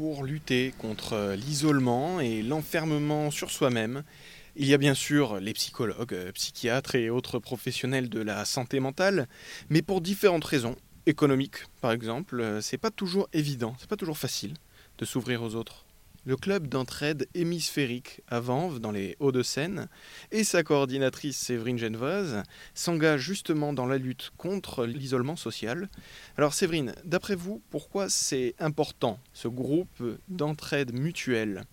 pour lutter contre l'isolement et l'enfermement sur soi-même. Il y a bien sûr les psychologues, euh, psychiatres et autres professionnels de la santé mentale, mais pour différentes raisons, économiques par exemple, euh, c'est pas toujours évident, c'est pas toujours facile de s'ouvrir aux autres. Le club d'entraide hémisphérique à Vanves, dans les Hauts-de-Seine, et sa coordinatrice Séverine Genevoise s'engagent justement dans la lutte contre l'isolement social. Alors Séverine, d'après vous, pourquoi c'est important ce groupe d'entraide mutuelle?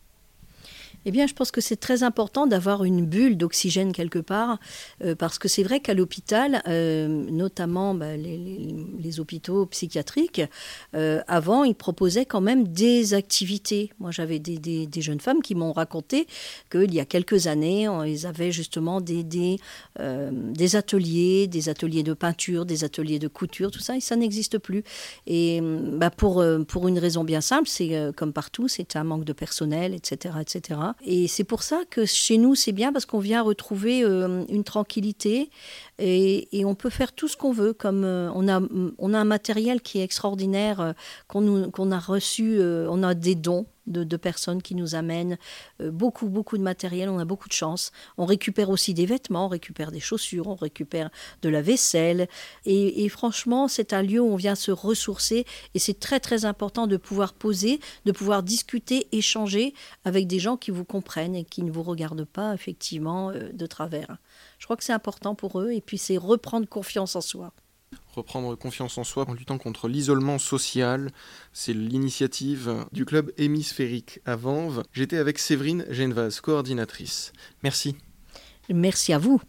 Eh bien, je pense que c'est très important d'avoir une bulle d'oxygène quelque part, euh, parce que c'est vrai qu'à l'hôpital, euh, notamment bah, les, hôpitaux psychiatriques, euh, avant, ils proposaient quand même des activités. Moi, j'avais des, jeunes femmes qui m'ont raconté qu'il y a quelques années, ils avaient justement des, ateliers, des ateliers de peinture, des ateliers de couture, tout ça, et ça n'existe plus. Et bah, pour, pour une raison bien simple, c'est comme partout, c'est un manque de personnel, etc., etc. Et c'est pour ça que chez nous, c'est bien parce qu'on vient retrouver euh, une tranquillité et, on peut faire tout ce qu'on veut. Comme euh, on, a, on a un matériel qui est extraordinaire, euh, qu'on a reçu, on a des dons de, personnes qui nous amènent beaucoup, beaucoup de matériel. On a beaucoup de chance. On récupère aussi des vêtements, on récupère des chaussures, on récupère de la vaisselle. Et, franchement, c'est un lieu où on vient se ressourcer. Et c'est très, très important de pouvoir poser, de pouvoir discuter, échanger avec des gens qui vous comprennent et qui ne vous regardent pas effectivement de travers. Je crois que c'est important pour eux puis c'est reprendre confiance en soi. Reprendre confiance en soi en luttant contre l'isolement social, c'est l'initiative du club hémisphérique à Vanves. J'étais avec Séverine Genevaz, coordinatrice. Merci. Merci à vous.